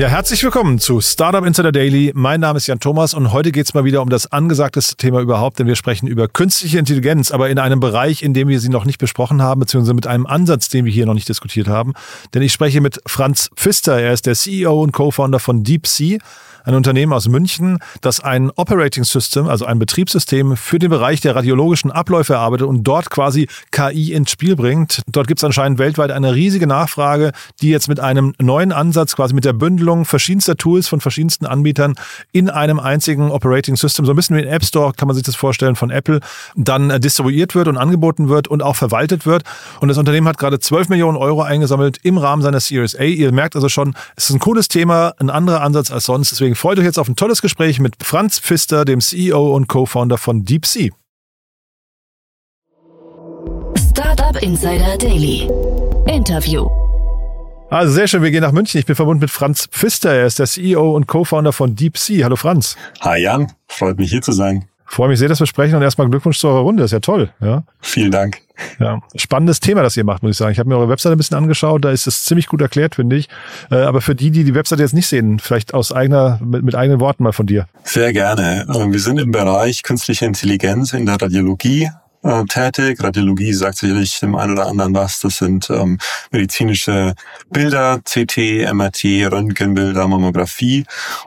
Ja, herzlich willkommen zu Startup Insider Daily. Mein Name ist Jan Thomas und heute geht es mal wieder um das angesagteste Thema überhaupt, denn wir sprechen über künstliche Intelligenz, aber in einem Bereich, in dem wir sie noch nicht besprochen haben, beziehungsweise mit einem Ansatz, den wir hier noch nicht diskutiert haben. Denn ich spreche mit Franz Pfister. Er ist der CEO und Co-Founder von DeepSea ein Unternehmen aus München, das ein Operating System, also ein Betriebssystem für den Bereich der radiologischen Abläufe erarbeitet und dort quasi KI ins Spiel bringt. Dort gibt es anscheinend weltweit eine riesige Nachfrage, die jetzt mit einem neuen Ansatz, quasi mit der Bündelung verschiedenster Tools von verschiedensten Anbietern in einem einzigen Operating System, so ein bisschen wie ein App Store, kann man sich das vorstellen, von Apple, dann äh, distribuiert wird und angeboten wird und auch verwaltet wird. Und das Unternehmen hat gerade 12 Millionen Euro eingesammelt im Rahmen seiner Series A. Ihr merkt also schon, es ist ein cooles Thema, ein anderer Ansatz als sonst. Deswegen freut euch jetzt auf ein tolles Gespräch mit Franz Pfister, dem CEO und Co-Founder von DeepSea. Startup Insider Daily. Interview. Also sehr schön, wir gehen nach München. Ich bin verbunden mit Franz Pfister. Er ist der CEO und Co-Founder von DeepSea. Hallo Franz. Hi Jan, freut mich hier zu sein. Freue mich sehr, dass wir sprechen und erstmal Glückwunsch zu eurer Runde. ist ja toll. Ja. Vielen Dank. Ja, spannendes Thema, das ihr macht, muss ich sagen. Ich habe mir eure Webseite ein bisschen angeschaut, da ist es ziemlich gut erklärt, finde ich. Äh, aber für die, die die Webseite jetzt nicht sehen, vielleicht aus eigener, mit, mit eigenen Worten mal von dir. Sehr gerne. Äh, wir sind im Bereich künstliche Intelligenz in der Radiologie äh, tätig. Radiologie sagt sicherlich dem einen oder anderen was. Das sind ähm, medizinische Bilder, CT, MRT, Röntgenbilder, Mammographie.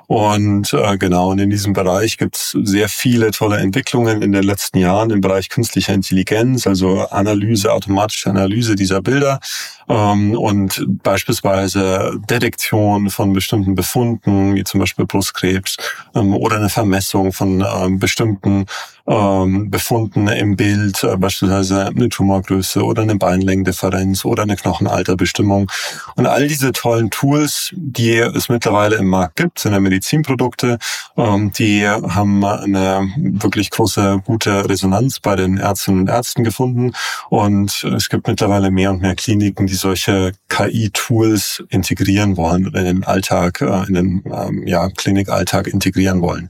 Und äh, genau, und in diesem Bereich gibt es sehr viele tolle Entwicklungen in den letzten Jahren im Bereich künstlicher Intelligenz, also Analyse, automatische Analyse dieser Bilder und beispielsweise Detektion von bestimmten Befunden, wie zum Beispiel Brustkrebs ähm, oder eine Vermessung von ähm, bestimmten ähm, Befunden im Bild, äh, beispielsweise eine Tumorgröße oder eine Beinlängendifferenz oder eine Knochenalterbestimmung. Und all diese tollen Tools, die es mittlerweile im Markt gibt, sind ja Medizinprodukte, ähm, die haben eine wirklich große, gute Resonanz bei den Ärztinnen und Ärzten gefunden. Und es gibt mittlerweile mehr und mehr Kliniken, die solche KI-Tools integrieren wollen, in den Alltag, äh, in den ähm, ja, Klinikalltag integrieren wollen.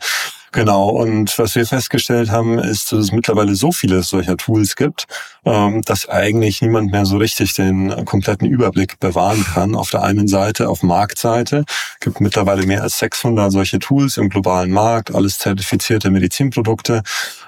Genau, und was wir festgestellt haben, ist, dass es mittlerweile so viele solcher Tools gibt, ähm, dass eigentlich niemand mehr so richtig den kompletten Überblick bewahren kann. Auf der einen Seite, auf Marktseite, gibt mittlerweile mehr als 600 solche Tools im globalen Markt, alles zertifizierte Medizinprodukte.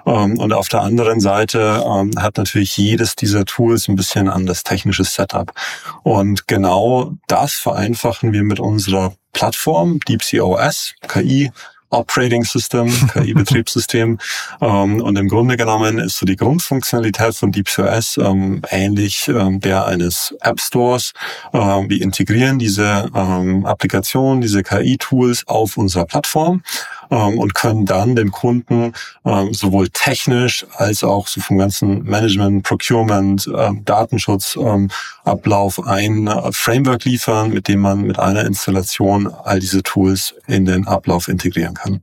Ähm, und auf der anderen Seite ähm, hat natürlich jedes dieser Tools ein bisschen anderes technisches Setup. Und genau das vereinfachen wir mit unserer Plattform DeepSeaOS, KI Operating System, KI-Betriebssystem. ähm, und im Grunde genommen ist so die Grundfunktionalität von DeepCOS ähm, ähnlich ähm, der eines App Stores. Ähm, wir integrieren diese ähm, Applikationen, diese KI-Tools auf unserer Plattform ähm, und können dann dem Kunden ähm, sowohl technisch als auch so vom ganzen Management, Procurement, ähm, Datenschutz, ähm, Ablauf ein äh, Framework liefern, mit dem man mit einer Installation all diese Tools in den Ablauf integrieren kann.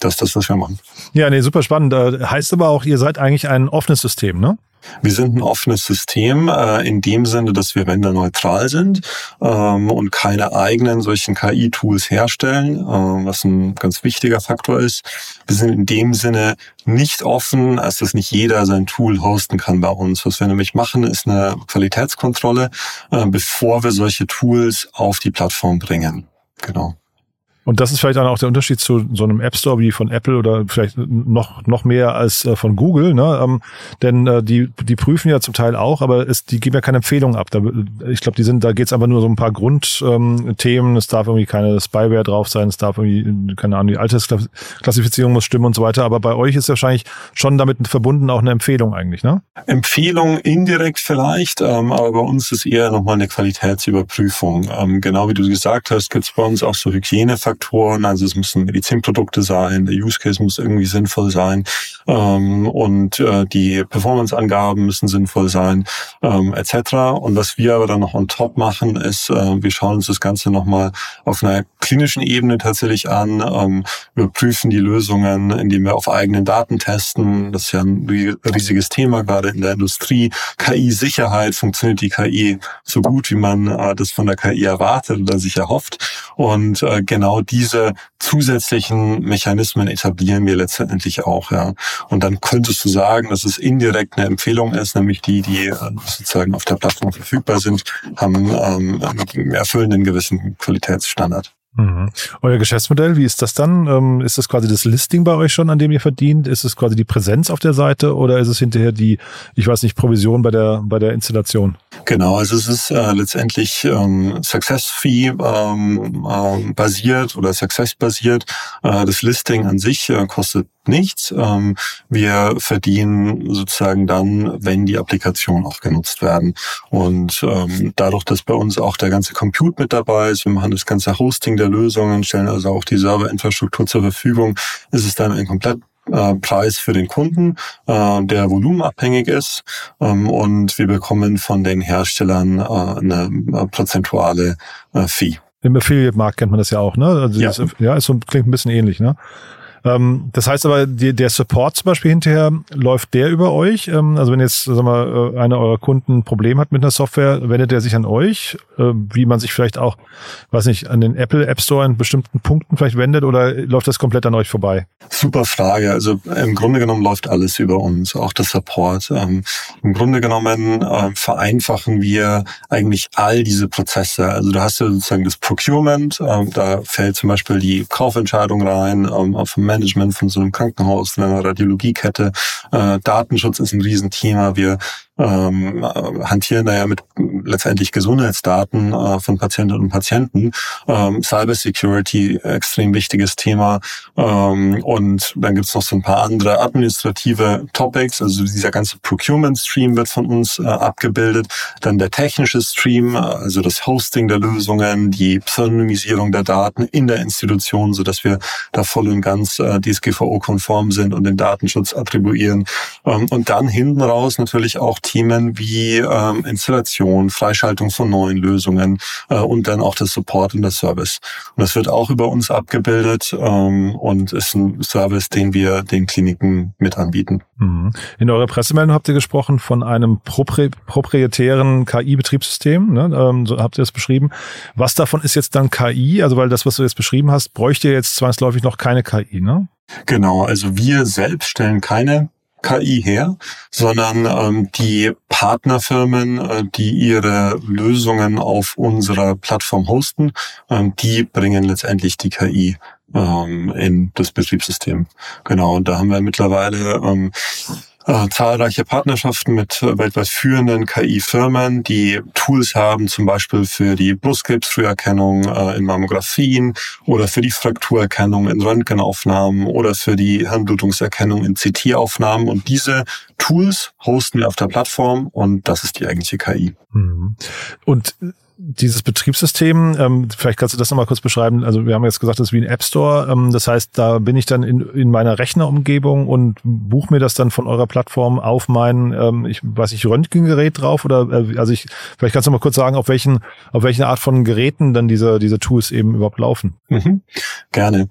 Das ist das, was wir machen. Ja, nee, super spannend. Äh, heißt aber auch, ihr seid eigentlich ein offenes System, ne? Wir sind ein offenes System äh, in dem Sinne, dass wir wenderneutral sind ähm, und keine eigenen solchen KI-Tools herstellen, äh, was ein ganz wichtiger Faktor ist. Wir sind in dem Sinne nicht offen, als dass nicht jeder sein Tool hosten kann bei uns. Was wir nämlich machen, ist eine Qualitätskontrolle, äh, bevor wir solche Tools auf die Plattform bringen. Genau. Und das ist vielleicht dann auch der Unterschied zu so einem App Store wie von Apple oder vielleicht noch, noch mehr als äh, von Google. Ne? Ähm, denn äh, die, die prüfen ja zum Teil auch, aber es, die geben ja keine Empfehlungen ab. Da, ich glaube, die sind, da geht's einfach nur so ein paar Grundthemen. Ähm, es darf irgendwie keine Spyware drauf sein, es darf irgendwie, keine Ahnung, die Altersklassifizierung muss stimmen und so weiter. Aber bei euch ist wahrscheinlich schon damit verbunden auch eine Empfehlung eigentlich, ne? Empfehlung indirekt vielleicht, ähm, aber bei uns ist eher nochmal eine Qualitätsüberprüfung. Ähm, genau wie du gesagt hast, gibt's bei uns auch so Hygienefaktoren Faktoren. Also es müssen Medizinprodukte sein, der Use Case muss irgendwie sinnvoll sein ähm, und äh, die Performance-Angaben müssen sinnvoll sein, ähm, etc. Und was wir aber dann noch on top machen, ist, äh, wir schauen uns das Ganze nochmal auf einer klinischen Ebene tatsächlich an. Ähm, wir prüfen die Lösungen, indem wir auf eigenen Daten testen. Das ist ja ein riesiges Thema gerade in der Industrie. KI-Sicherheit, funktioniert die KI so gut, wie man äh, das von der KI erwartet oder sich erhofft. Und äh, genau diese zusätzlichen Mechanismen etablieren wir letztendlich auch. Ja. Und dann könntest du sagen, dass es indirekt eine Empfehlung ist, nämlich die, die äh, sozusagen auf der Plattform verfügbar sind, haben ähm, erfüllen einen gewissen Qualitätsstandard. Mhm. Euer Geschäftsmodell, wie ist das dann? Ähm, ist das quasi das Listing bei euch schon, an dem ihr verdient? Ist es quasi die Präsenz auf der Seite oder ist es hinterher die, ich weiß nicht, Provision bei der, bei der Installation? Genau, also es ist äh, letztendlich ähm, Success Fee ähm, ähm, basiert oder Success basiert. Äh, das Listing an sich äh, kostet nichts. Ähm, wir verdienen sozusagen dann, wenn die Applikationen auch genutzt werden. Und ähm, dadurch, dass bei uns auch der ganze Compute mit dabei ist, wir machen das ganze Hosting der Lösungen, stellen also auch die Serverinfrastruktur zur Verfügung, ist es dann ein komplett äh, Preis für den Kunden, äh, der volumenabhängig ist ähm, und wir bekommen von den Herstellern äh, eine prozentuale Fee. Im Affiliate-Markt kennt man das ja auch, ne? Also ja. Das, ja, ist so, klingt ein bisschen ähnlich, ne? Ähm, das heißt aber, die, der Support zum Beispiel hinterher, läuft der über euch? Ähm, also wenn jetzt, sagen wir, äh, einer eurer Kunden ein Problem hat mit einer Software, wendet er sich an euch, äh, wie man sich vielleicht auch, weiß nicht, an den Apple App Store in bestimmten Punkten vielleicht wendet oder läuft das komplett an euch vorbei? Super Frage. Also im Grunde genommen läuft alles über uns, auch der Support. Ähm, Im Grunde genommen äh, vereinfachen wir eigentlich all diese Prozesse. Also du hast ja sozusagen das Procurement, ähm, da fällt zum Beispiel die Kaufentscheidung rein ähm, vom Management von so einem Krankenhaus, von einer Radiologiekette. Äh, Datenschutz ist ein Riesenthema. Wir ähm, hantieren da ja mit letztendlich Gesundheitsdaten äh, von Patientinnen und Patienten. Ähm, Cyber Security, extrem wichtiges Thema. Ähm, und dann gibt's noch so ein paar andere administrative Topics. Also dieser ganze Procurement-Stream wird von uns äh, abgebildet. Dann der technische Stream, also das Hosting der Lösungen, die Pseudonymisierung der Daten in der Institution, so dass wir da voll und ganz äh, DSGVO-konform sind und den Datenschutz attribuieren. Ähm, und dann hinten raus natürlich auch Themen wie ähm, Installation, Freischaltung von neuen Lösungen äh, und dann auch das Support und das Service. Und das wird auch über uns abgebildet ähm, und ist ein Service, den wir den Kliniken mit anbieten. Mhm. In eurer Pressemeldung habt ihr gesprochen von einem propri proprietären KI-Betriebssystem, ne? ähm, so habt ihr es beschrieben. Was davon ist jetzt dann KI? Also weil das, was du jetzt beschrieben hast, bräuchte jetzt zwangsläufig noch keine KI, ne? Genau, also wir selbst stellen keine KI her, sondern ähm, die Partnerfirmen, äh, die ihre Lösungen auf unserer Plattform hosten, ähm, die bringen letztendlich die KI ähm, in das Betriebssystem. Genau, und da haben wir mittlerweile ähm, äh, zahlreiche Partnerschaften mit äh, weltweit führenden KI-Firmen, die Tools haben, zum Beispiel für die Brustkrebsfrüherkennung äh, in Mammografien oder für die Frakturerkennung in Röntgenaufnahmen oder für die Hirnblutungserkennung in CT-Aufnahmen. Und diese Tools hosten wir auf der Plattform und das ist die eigentliche KI. Mhm. Und dieses Betriebssystem, ähm, vielleicht kannst du das nochmal kurz beschreiben. Also wir haben jetzt gesagt, das ist wie ein App Store. Ähm, das heißt, da bin ich dann in, in meiner Rechnerumgebung und buche mir das dann von eurer Plattform auf mein, ähm, ich weiß nicht, Röntgengerät drauf oder äh, also ich, vielleicht kannst du mal kurz sagen, auf welchen, auf welche Art von Geräten dann diese, diese Tools eben überhaupt laufen. Mhm. Gerne.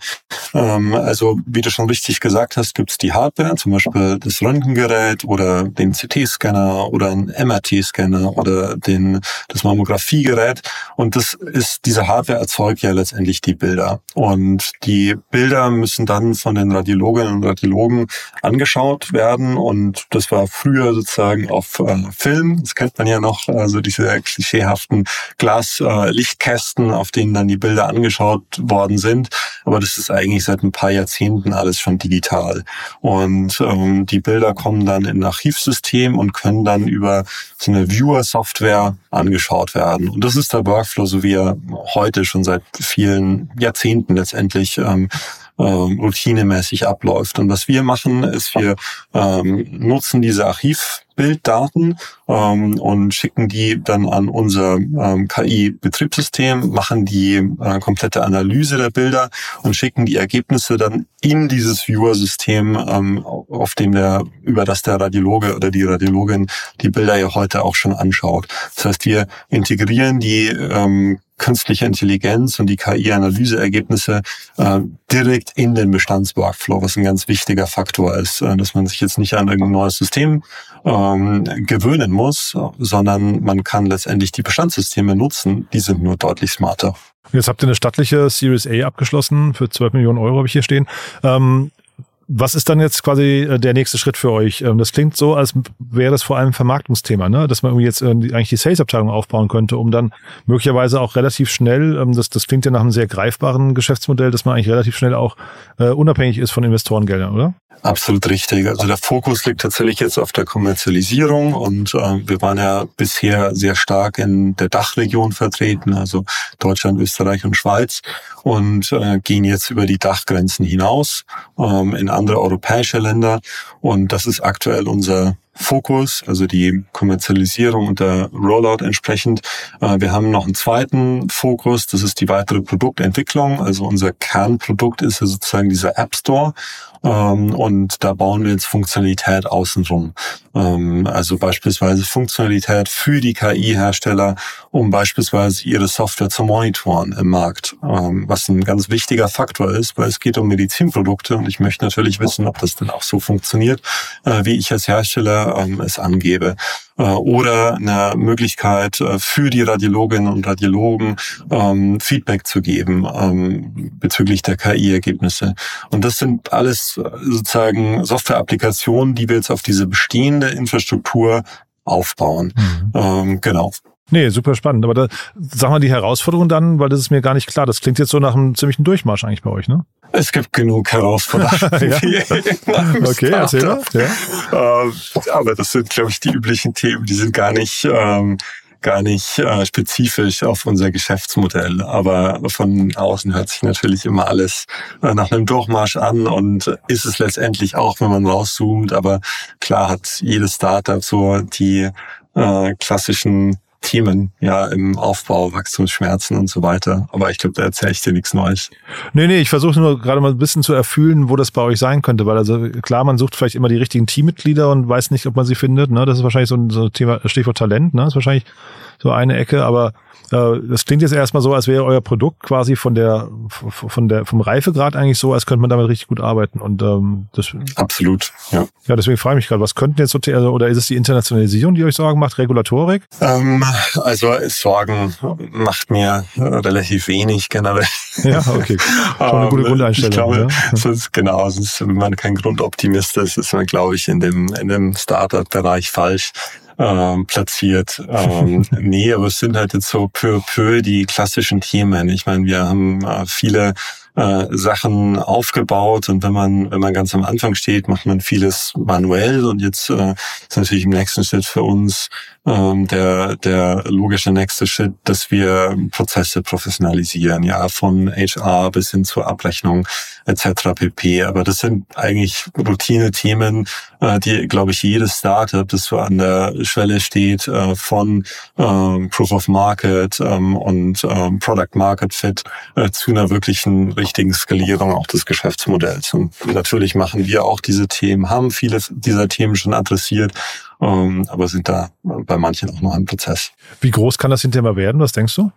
Ähm, also wie du schon richtig gesagt hast, gibt's die Hardware, zum Beispiel das Röntgengerät oder den CT-Scanner oder einen MRT-Scanner oder den, das Mammografiegerät Gerät. Und das ist, diese Hardware erzeugt ja letztendlich die Bilder. Und die Bilder müssen dann von den Radiologinnen und Radiologen angeschaut werden. Und das war früher sozusagen auf äh, Film. Das kennt man ja noch, also diese klischeehaften Glaslichtkästen, äh, auf denen dann die Bilder angeschaut worden sind. Aber das ist eigentlich seit ein paar Jahrzehnten alles schon digital. Und ähm, die Bilder kommen dann in ein Archivsystem und können dann über so eine Viewer-Software angeschaut werden. Und das ist der Workflow, so wie er heute schon seit vielen Jahrzehnten letztendlich ähm, ähm, routinemäßig abläuft. Und was wir machen, ist, wir ähm, nutzen diese Archivbilddaten ähm, und schicken die dann an unser ähm, KI-Betriebssystem, machen die äh, komplette Analyse der Bilder und schicken die Ergebnisse dann in dieses Viewer-System, ähm, auf dem der, über das der Radiologe oder die Radiologin die Bilder ja heute auch schon anschaut. Das heißt, wir integrieren die ähm, künstliche Intelligenz und die KI-Analyseergebnisse äh, direkt in den Bestandsworkflow, was ein ganz wichtiger Faktor ist, äh, dass man sich jetzt nicht an irgendein neues System ähm, gewöhnen muss, sondern man kann letztendlich die Bestandssysteme nutzen, die sind nur deutlich smarter. Jetzt habt ihr eine stattliche Series A abgeschlossen für 12 Millionen Euro, habe ich hier stehen. Ähm, Was ist dann jetzt quasi äh, der nächste Schritt für euch? Ähm, das klingt so, als wäre das vor allem ein Vermarktungsthema, ne? dass man irgendwie jetzt äh, eigentlich die Sales-Abteilung aufbauen könnte, um dann möglicherweise auch relativ schnell, ähm, das, das klingt ja nach einem sehr greifbaren Geschäftsmodell, dass man eigentlich relativ schnell auch äh, unabhängig ist von Investorengeldern, oder? Absolut richtig. Also der Fokus liegt tatsächlich jetzt auf der Kommerzialisierung und äh, wir waren ja bisher sehr stark in der Dachregion vertreten, also Deutschland, Österreich und Schweiz und äh, gehen jetzt über die Dachgrenzen hinaus ähm, in andere europäische Länder und das ist aktuell unser Fokus, also die Kommerzialisierung und der Rollout entsprechend. Äh, wir haben noch einen zweiten Fokus, das ist die weitere Produktentwicklung. Also unser Kernprodukt ist ja sozusagen dieser App Store ähm, und da bauen wir jetzt Funktionalität außenrum. Ähm, also beispielsweise Funktionalität für die KI-Hersteller, um beispielsweise ihre Software zu monitoren im Markt, ähm, was ein ganz wichtiger Faktor ist, weil es geht um Medizinprodukte und ich möchte natürlich wissen, ob das denn auch so funktioniert, äh, wie ich als Hersteller ähm, es angebe. Äh, oder eine Möglichkeit äh, für die Radiologinnen und Radiologen ähm, Feedback zu geben ähm, bezüglich der KI-Ergebnisse. Und das sind alles äh, sozusagen Software-Applikationen, die wir jetzt auf diese bestehende Infrastruktur aufbauen. Mhm. Ähm, genau. Nee, super spannend. Aber da, sag mal die Herausforderung dann, weil das ist mir gar nicht klar. Das klingt jetzt so nach einem ziemlichen Durchmarsch eigentlich bei euch, ne? Es gibt genug Herausforderungen. ja. okay, erzähl mal. Ja. Ähm, aber das sind, glaube ich, die üblichen Themen. Die sind gar nicht, ähm, gar nicht äh, spezifisch auf unser Geschäftsmodell. Aber von außen hört sich natürlich immer alles äh, nach einem Durchmarsch an und ist es letztendlich auch, wenn man rauszoomt. Aber klar hat jedes Startup so die äh, klassischen Themen, ja, im Aufbau, Wachstumsschmerzen und so weiter. Aber ich glaube, da erzähle ich dir nichts Neues. Nee, nee, ich versuche nur gerade mal ein bisschen zu erfüllen, wo das bei euch sein könnte, weil also klar, man sucht vielleicht immer die richtigen Teammitglieder und weiß nicht, ob man sie findet. Ne? Das ist wahrscheinlich so ein, so ein Thema, Stichwort Talent, ne? Das ist wahrscheinlich so eine Ecke, aber äh, das klingt jetzt erstmal so, als wäre euer Produkt quasi von der, von der, vom Reifegrad eigentlich so, als könnte man damit richtig gut arbeiten. Und ähm, das absolut, ja. Ja, deswegen frage ich mich gerade, was könnten jetzt so also, oder ist es die Internationalisierung, die euch Sorgen macht, Regulatorik? Ähm, also Sorgen macht mir relativ wenig generell. Ja, okay. Schon eine gute ähm, Grundeinstellung. Ich glaube, ja. sonst, genau, sonst, wenn man kein Grundoptimist ist, ist man, glaube ich, in dem, in dem Startup-Bereich falsch ähm, platziert. Ähm, nee, aber es sind halt jetzt so peu peu die klassischen Themen. Ich meine, wir haben äh, viele äh, Sachen aufgebaut und wenn man wenn man ganz am Anfang steht, macht man vieles manuell und jetzt äh, ist natürlich im nächsten Schritt für uns ähm, der der logische nächste Schritt, dass wir Prozesse professionalisieren, ja von HR bis hin zur Abrechnung etc. pp. Aber das sind eigentlich Routine-Themen, äh, die glaube ich jedes Startup, das so an der Schwelle steht äh, von ähm, Proof of Market ähm, und ähm, Product Market Fit äh, zu einer wirklichen richtigen Skalierung auch des Geschäftsmodells. Und natürlich machen wir auch diese Themen, haben viele dieser Themen schon adressiert, ähm, aber sind da bei manchen auch noch im Prozess. Wie groß kann das hinterher werden? Was denkst du?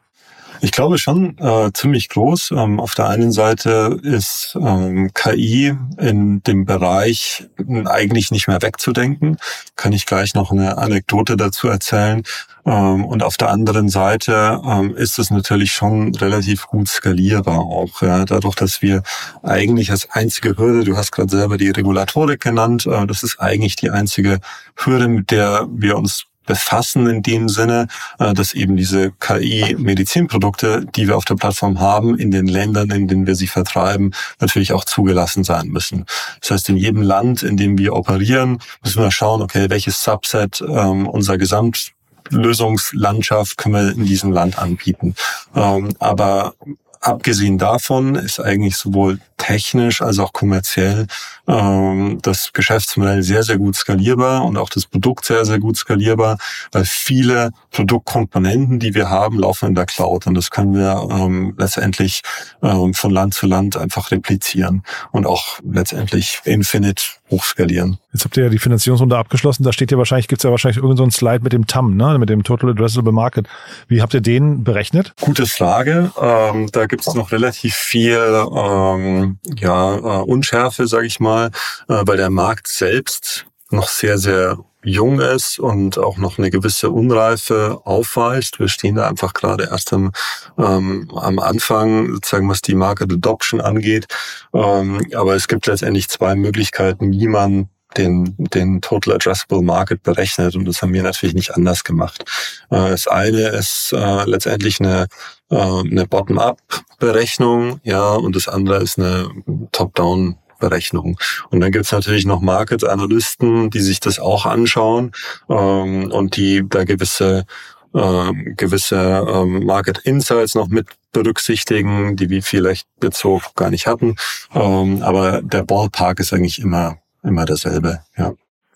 Ich glaube schon äh, ziemlich groß. Ähm, auf der einen Seite ist ähm, KI in dem Bereich eigentlich nicht mehr wegzudenken. Kann ich gleich noch eine Anekdote dazu erzählen. Ähm, und auf der anderen Seite ähm, ist es natürlich schon relativ gut skalierbar auch. Ja, dadurch, dass wir eigentlich als einzige Hürde, du hast gerade selber die Regulatorik genannt, äh, das ist eigentlich die einzige Hürde, mit der wir uns befassen in dem Sinne, äh, dass eben diese KI-Medizinprodukte, die wir auf der Plattform haben, in den Ländern, in denen wir sie vertreiben, natürlich auch zugelassen sein müssen. Das heißt, in jedem Land, in dem wir operieren, müssen wir schauen, okay, welches Subset ähm, unser Gesamt Lösungslandschaft können wir in diesem Land anbieten. Ähm, aber abgesehen davon ist eigentlich sowohl technisch als auch kommerziell ähm, das Geschäftsmodell sehr, sehr gut skalierbar und auch das Produkt sehr, sehr gut skalierbar, weil viele Produktkomponenten, die wir haben, laufen in der Cloud und das können wir ähm, letztendlich ähm, von Land zu Land einfach replizieren und auch letztendlich infinite hochskalieren. Jetzt habt ihr ja die Finanzierungsrunde abgeschlossen. Da steht ja wahrscheinlich, gibt's ja wahrscheinlich irgendein so Slide mit dem TAM, ne? mit dem Total Addressable Market. Wie habt ihr den berechnet? Gute Frage. Ähm, da gibt's noch relativ viel ähm, ja, äh, Unschärfe, sage ich mal, äh, weil der Markt selbst noch sehr, sehr jung ist und auch noch eine gewisse Unreife aufweist. Wir stehen da einfach gerade erst am, ähm, am Anfang, sozusagen was die Market Adoption angeht. Ähm, aber es gibt letztendlich zwei Möglichkeiten, wie man den, den Total Addressable Market berechnet und das haben wir natürlich nicht anders gemacht. Äh, das eine ist äh, letztendlich eine, äh, eine Bottom-up-Berechnung, ja, und das andere ist eine Top-down Berechnung. Und dann gibt's natürlich noch Market-Analysten, die sich das auch anschauen ähm, und die da gewisse äh, gewisse ähm, Market Insights noch mit berücksichtigen, die wir vielleicht jetzt so gar nicht hatten. Ähm, aber der Ballpark ist eigentlich immer immer dasselbe, ja.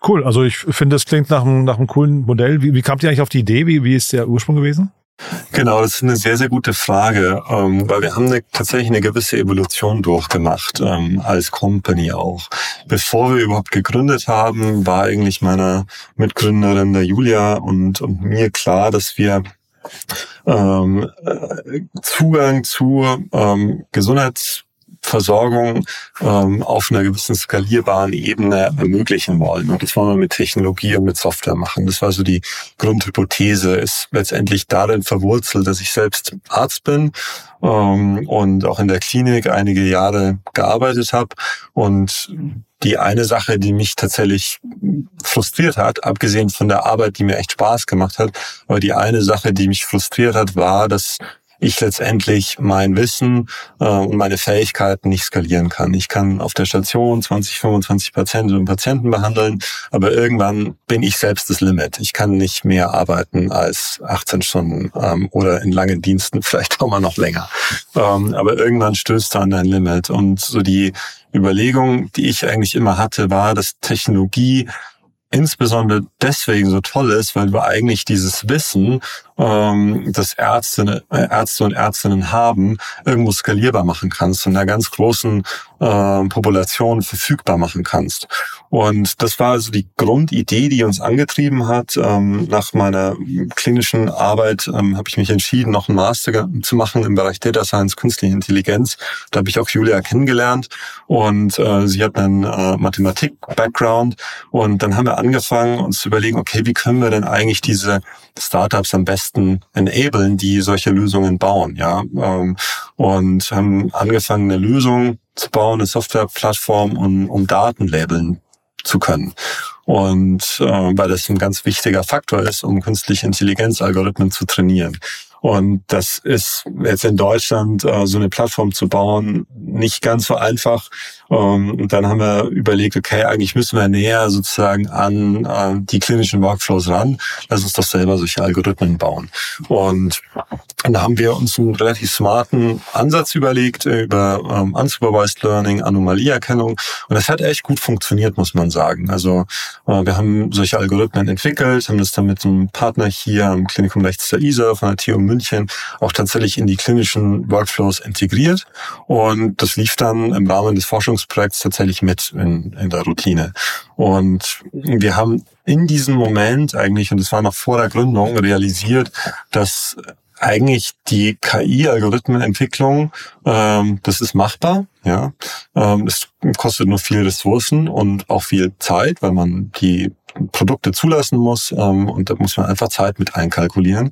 Cool, also ich finde, das klingt nach einem, nach einem coolen Modell. Wie, wie kamt ihr eigentlich auf die Idee? Wie, wie ist der Ursprung gewesen? Genau, das ist eine sehr, sehr gute Frage, ähm, weil wir haben eine, tatsächlich eine gewisse Evolution durchgemacht, ähm, als Company auch. Bevor wir überhaupt gegründet haben, war eigentlich meiner Mitgründerin, der Julia und, und mir klar, dass wir ähm, äh, Zugang zu ähm, Gesundheits Versorgung ähm, auf einer gewissen skalierbaren Ebene ermöglichen wollen. Und das wollen wir mit Technologie und mit Software machen. Das war so die Grundhypothese, ist letztendlich darin verwurzelt, dass ich selbst Arzt bin ähm, und auch in der Klinik einige Jahre gearbeitet habe. Und die eine Sache, die mich tatsächlich frustriert hat, abgesehen von der Arbeit, die mir echt Spaß gemacht hat, aber die eine Sache, die mich frustriert hat, war, dass ich letztendlich mein Wissen äh, und meine Fähigkeiten nicht skalieren kann. Ich kann auf der Station 20, 25 Patientinnen und Patienten behandeln, aber irgendwann bin ich selbst das Limit. Ich kann nicht mehr arbeiten als 18 Stunden ähm, oder in langen Diensten vielleicht auch mal noch länger. Ähm, aber irgendwann stößt du an dein Limit. Und so die Überlegung, die ich eigentlich immer hatte, war, dass Technologie insbesondere deswegen so toll ist, weil du eigentlich dieses Wissen, ähm, das Ärzte, äh, Ärzte und Ärztinnen haben, irgendwo skalierbar machen kannst und einer ganz großen äh, Population verfügbar machen kannst. Und das war also die Grundidee, die uns angetrieben hat. Ähm, nach meiner klinischen Arbeit ähm, habe ich mich entschieden, noch einen Master zu machen im Bereich Data Science, Künstliche Intelligenz. Da habe ich auch Julia kennengelernt und äh, sie hat einen äh, Mathematik-Background und dann haben wir angefangen, uns zu überlegen, okay, wie können wir denn eigentlich diese Startups am besten enablen, die solche Lösungen bauen, ja, ähm, und haben angefangen, eine Lösung zu bauen, eine Softwareplattform, um, um Daten labeln zu können. Und äh, weil das ein ganz wichtiger Faktor ist, um künstliche Intelligenzalgorithmen zu trainieren. Und das ist jetzt in Deutschland äh, so eine Plattform zu bauen nicht ganz so einfach. Ähm, und dann haben wir überlegt, okay, eigentlich müssen wir näher sozusagen an äh, die klinischen Workflows ran. Lass uns doch selber solche Algorithmen bauen. Und da haben wir uns einen relativ smarten Ansatz überlegt über ähm, Unsupervised Learning, Anomalieerkennung. Und das hat echt gut funktioniert, muss man sagen. Also äh, wir haben solche Algorithmen entwickelt, haben das dann mit einem Partner hier am Klinikum rechts der ISA von der TU München auch tatsächlich in die klinischen Workflows integriert. Und das lief dann im Rahmen des Forschungsprojekts tatsächlich mit in, in der Routine. Und wir haben in diesem Moment eigentlich, und das war noch vor der Gründung, realisiert, dass eigentlich die KI-Algorithmenentwicklung, ähm, das ist machbar. Ja, ähm, es kostet nur viel Ressourcen und auch viel Zeit, weil man die Produkte zulassen muss ähm, und da muss man einfach Zeit mit einkalkulieren.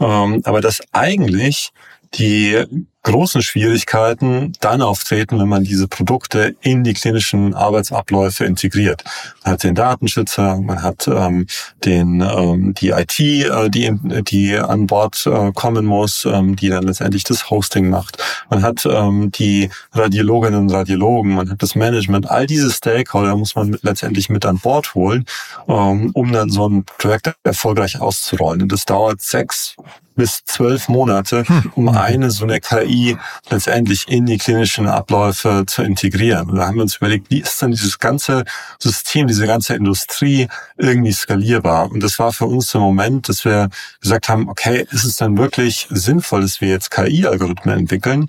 Ähm, aber das eigentlich die großen Schwierigkeiten dann auftreten, wenn man diese Produkte in die klinischen Arbeitsabläufe integriert. Man hat den Datenschützer, man hat ähm, den ähm, die IT, äh, die die an Bord äh, kommen muss, ähm, die dann letztendlich das Hosting macht. Man hat ähm, die Radiologinnen und Radiologen, man hat das Management. All diese Stakeholder muss man mit, letztendlich mit an Bord holen, ähm, um dann so ein Projekt erfolgreich auszurollen. Und das dauert sechs bis zwölf Monate, hm. um eine so eine KI letztendlich in die klinischen Abläufe zu integrieren. Und da haben wir uns überlegt, wie ist denn dieses ganze System, diese ganze Industrie irgendwie skalierbar? Und das war für uns der Moment, dass wir gesagt haben, okay, ist es dann wirklich sinnvoll, dass wir jetzt KI-Algorithmen entwickeln?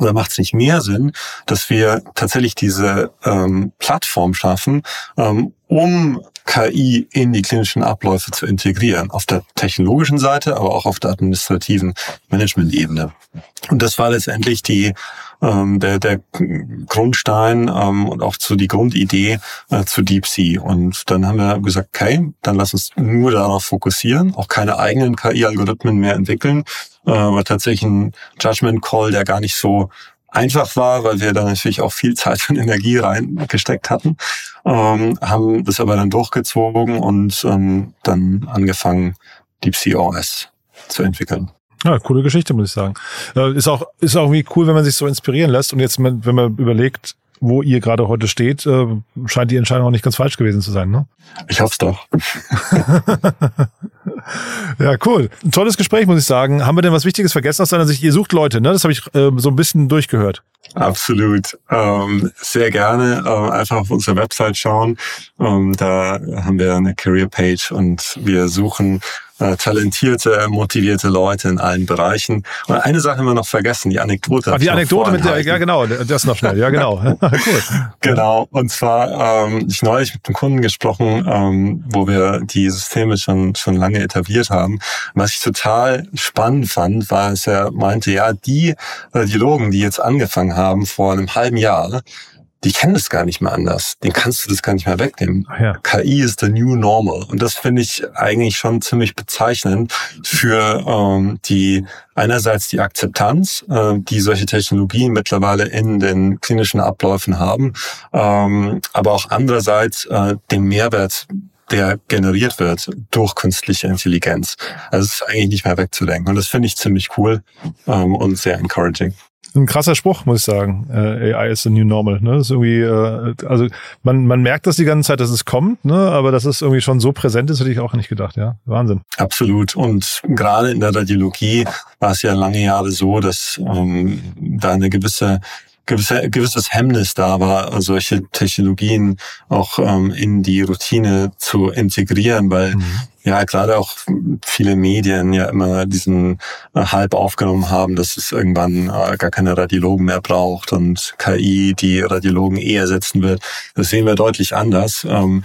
Oder macht es nicht mehr Sinn, dass wir tatsächlich diese ähm, Plattform schaffen, ähm, um KI in die klinischen Abläufe zu integrieren. Auf der technologischen Seite, aber auch auf der administrativen Management-Ebene. Und das war letztendlich die ähm, der, der Grundstein ähm, und auch zu die Grundidee äh, zu DeepSea. Und dann haben wir gesagt, okay, dann lass uns nur darauf fokussieren, auch keine eigenen KI-Algorithmen mehr entwickeln, äh, aber tatsächlich ein Judgment Call, der gar nicht so einfach war, weil wir da natürlich auch viel Zeit und Energie reingesteckt hatten, ähm, haben das aber dann durchgezogen und ähm, dann angefangen, DeepSea OS zu entwickeln. Ja, coole Geschichte, muss ich sagen. Äh, ist auch, ist auch irgendwie cool, wenn man sich so inspirieren lässt. Und jetzt, wenn man überlegt, wo ihr gerade heute steht, äh, scheint die Entscheidung auch nicht ganz falsch gewesen zu sein, ne? Ich hoffe es doch. ja, cool. Ein tolles Gespräch, muss ich sagen. Haben wir denn was Wichtiges vergessen aus deiner Sicht? Ihr sucht Leute, ne? Das habe ich äh, so ein bisschen durchgehört. Absolut. Ähm, sehr gerne äh, einfach auf unsere Website schauen. Ähm, da haben wir eine Career Page und wir suchen äh, talentierte, motivierte Leute in allen Bereichen. Und eine Sache haben wir noch vergessen, die Anekdote. Ach, die Anekdote mit der, ja genau, das noch schnell, ja genau. cool. Genau, und zwar, ähm, ich neulich mit einem Kunden gesprochen, ähm, wo wir die Systeme schon, schon lange etabliert haben. Was ich total spannend fand, war, dass er meinte, ja, die Radiologen, die jetzt angefangen haben vor einem halben Jahr, die kennen das gar nicht mehr anders. Den kannst du das gar nicht mehr wegnehmen. Ja. KI ist the new normal. Und das finde ich eigentlich schon ziemlich bezeichnend für ähm, die einerseits die Akzeptanz, äh, die solche Technologien mittlerweile in den klinischen Abläufen haben, ähm, aber auch andererseits äh, den Mehrwert der generiert wird durch künstliche Intelligenz. Also es ist eigentlich nicht mehr wegzudenken. Und das finde ich ziemlich cool ähm, und sehr encouraging ein krasser Spruch, muss ich sagen. Äh, AI is the new normal. Ne? Das ist irgendwie, äh, also man, man merkt das die ganze Zeit, dass es kommt, ne? aber dass es irgendwie schon so präsent ist, hätte ich auch nicht gedacht. Ja, Wahnsinn. Absolut. Und gerade in der Radiologie war es ja lange Jahre so, dass ähm, da eine gewisse gewisse, gewisses Hemmnis da war, solche Technologien auch ähm, in die Routine zu integrieren, weil mhm. ja gerade auch viele Medien ja immer diesen äh, Hype aufgenommen haben, dass es irgendwann äh, gar keine Radiologen mehr braucht und KI die Radiologen eher ersetzen wird. Das sehen wir deutlich anders. Ähm,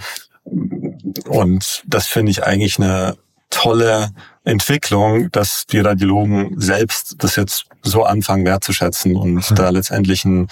und das finde ich eigentlich eine tolle Entwicklung, dass die Radiologen selbst das jetzt so anfangen wertzuschätzen und mhm. da letztendlich einen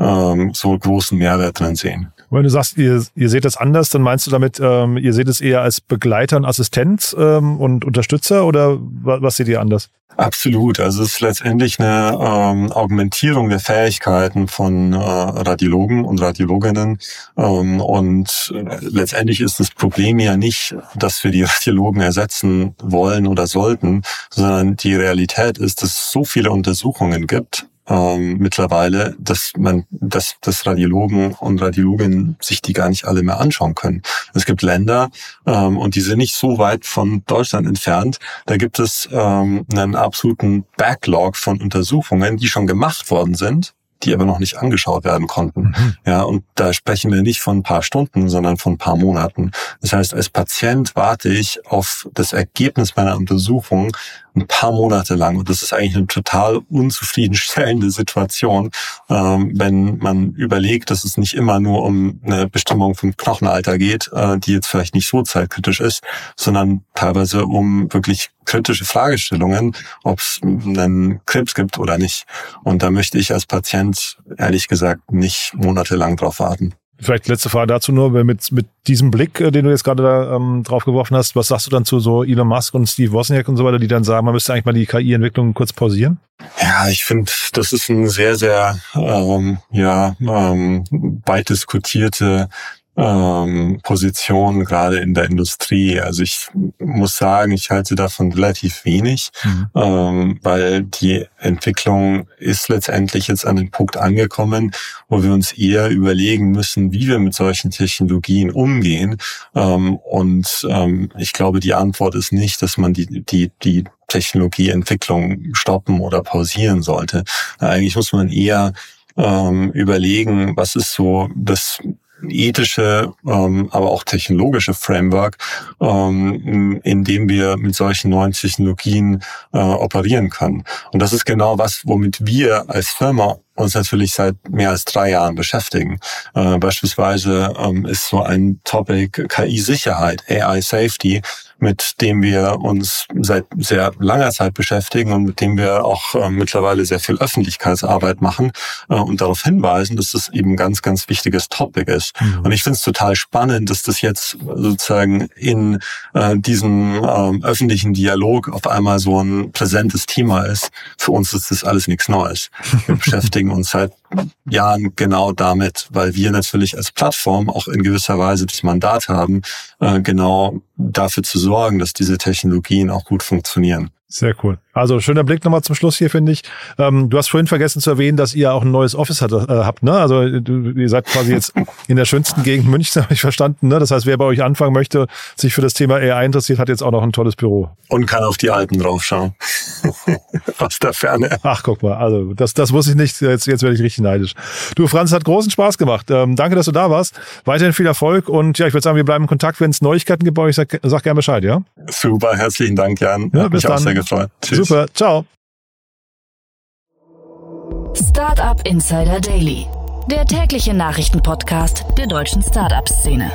ähm, so großen Mehrwert drin sehen. Wenn du sagst, ihr, ihr seht das anders, dann meinst du damit, ähm, ihr seht es eher als Begleiter und Assistent ähm, und Unterstützer oder was seht ihr anders? Absolut. Also es ist letztendlich eine ähm, Augmentierung der Fähigkeiten von äh, Radiologen und Radiologinnen. Ähm, und äh, letztendlich ist das Problem ja nicht, dass wir die Radiologen ersetzen wollen oder sollten, sondern die Realität ist, dass es so viele Untersuchungen gibt, ähm, mittlerweile, dass man, dass, dass Radiologen und Radiologinnen sich die gar nicht alle mehr anschauen können. Es gibt Länder ähm, und die sind nicht so weit von Deutschland entfernt. Da gibt es ähm, einen absoluten Backlog von Untersuchungen, die schon gemacht worden sind die aber noch nicht angeschaut werden konnten. Mhm. Ja, und da sprechen wir nicht von ein paar Stunden, sondern von ein paar Monaten. Das heißt, als Patient warte ich auf das Ergebnis meiner Untersuchung ein paar Monate lang. Und das ist eigentlich eine total unzufriedenstellende Situation, ähm, wenn man überlegt, dass es nicht immer nur um eine Bestimmung vom Knochenalter geht, äh, die jetzt vielleicht nicht so zeitkritisch ist, sondern teilweise um wirklich kritische Fragestellungen, ob es einen Krebs gibt oder nicht. Und da möchte ich als Patient ehrlich gesagt nicht monatelang drauf warten. Vielleicht letzte Frage dazu nur, mit, mit diesem Blick, äh, den du jetzt gerade da, ähm, drauf geworfen hast, was sagst du dann zu so Elon Musk und Steve Wozniak und so weiter, die dann sagen, man müsste eigentlich mal die KI-Entwicklung kurz pausieren? Ja, ich finde, das ist ein sehr, sehr ähm, ja, ähm, weit diskutierte ähm, Position gerade in der Industrie. Also ich muss sagen, ich halte davon relativ wenig, mhm. ähm, weil die Entwicklung ist letztendlich jetzt an den Punkt angekommen, wo wir uns eher überlegen müssen, wie wir mit solchen Technologien umgehen. Ähm, und ähm, ich glaube, die Antwort ist nicht, dass man die, die, die Technologieentwicklung stoppen oder pausieren sollte. Eigentlich muss man eher ähm, überlegen, was ist so das ethische, ähm, aber auch technologische Framework, ähm, in dem wir mit solchen neuen Technologien äh, operieren können. Und das ist genau was, womit wir als Firma uns natürlich seit mehr als drei Jahren beschäftigen. Äh, beispielsweise ähm, ist so ein Topic KI-Sicherheit, AI-Safety, mit dem wir uns seit sehr langer Zeit beschäftigen und mit dem wir auch äh, mittlerweile sehr viel Öffentlichkeitsarbeit machen äh, und darauf hinweisen, dass das eben ein ganz, ganz wichtiges Topic ist. Mhm. Und ich finde es total spannend, dass das jetzt sozusagen in äh, diesem ähm, öffentlichen Dialog auf einmal so ein präsentes Thema ist. Für uns ist das alles nichts Neues. Wir beschäftigen uns seit Jahren genau damit, weil wir natürlich als Plattform auch in gewisser Weise das Mandat haben, äh, genau dafür zu sorgen, dass diese Technologien auch gut funktionieren. Sehr cool. Also schöner Blick nochmal zum Schluss hier, finde ich. Ähm, du hast vorhin vergessen zu erwähnen, dass ihr auch ein neues Office hat, äh, habt. Ne? Also du, ihr seid quasi jetzt in der schönsten Gegend Münchens, habe ich verstanden. Ne? Das heißt, wer bei euch anfangen möchte, sich für das Thema AI interessiert, hat jetzt auch noch ein tolles Büro. Und kann auf die Alpen draufschauen. Aus der Ferne. Ach, guck mal. Also das, das muss ich nicht. Jetzt, jetzt werde ich richtig neidisch. Du, Franz, hat großen Spaß gemacht. Ähm, danke, dass du da warst. Weiterhin viel Erfolg. Und ja, ich würde sagen, wir bleiben in Kontakt, wenn es Neuigkeiten gibt. Ich sag, sag gerne Bescheid, ja? Super, herzlichen Dank, Jan. Ja, bis dann gefreut. Tschüss. Super, ciao. Startup Insider Daily, der tägliche Nachrichtenpodcast der deutschen Startup-Szene.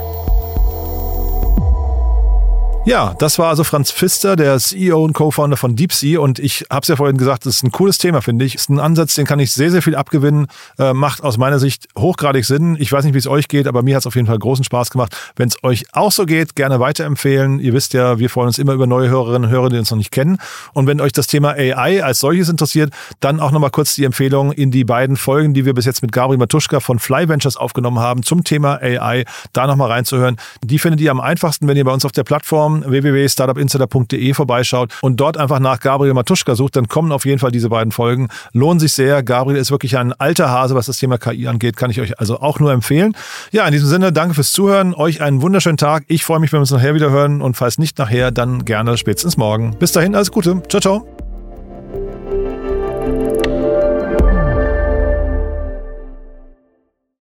Ja, das war also Franz Pfister, der CEO und Co-Founder von DeepSea. Und ich habe es ja vorhin gesagt, das ist ein cooles Thema, finde ich. Ist ein Ansatz, den kann ich sehr, sehr viel abgewinnen. Äh, macht aus meiner Sicht hochgradig Sinn. Ich weiß nicht, wie es euch geht, aber mir hat es auf jeden Fall großen Spaß gemacht. Wenn es euch auch so geht, gerne weiterempfehlen. Ihr wisst ja, wir freuen uns immer über neue Hörerinnen und Hörer, die uns noch nicht kennen. Und wenn euch das Thema AI als solches interessiert, dann auch nochmal kurz die Empfehlung in die beiden Folgen, die wir bis jetzt mit Gabriel Matuschka von Fly Ventures aufgenommen haben zum Thema AI, da nochmal reinzuhören. Die findet ihr am einfachsten, wenn ihr bei uns auf der Plattform Plattform www.startupinsider.de vorbeischaut und dort einfach nach Gabriel Matuschka sucht, dann kommen auf jeden Fall diese beiden Folgen. Lohnen sich sehr. Gabriel ist wirklich ein alter Hase, was das Thema KI angeht, kann ich euch also auch nur empfehlen. Ja, in diesem Sinne, danke fürs Zuhören. Euch einen wunderschönen Tag. Ich freue mich, wenn wir uns nachher wieder hören und falls nicht nachher, dann gerne spätestens morgen. Bis dahin, alles Gute. Ciao, ciao.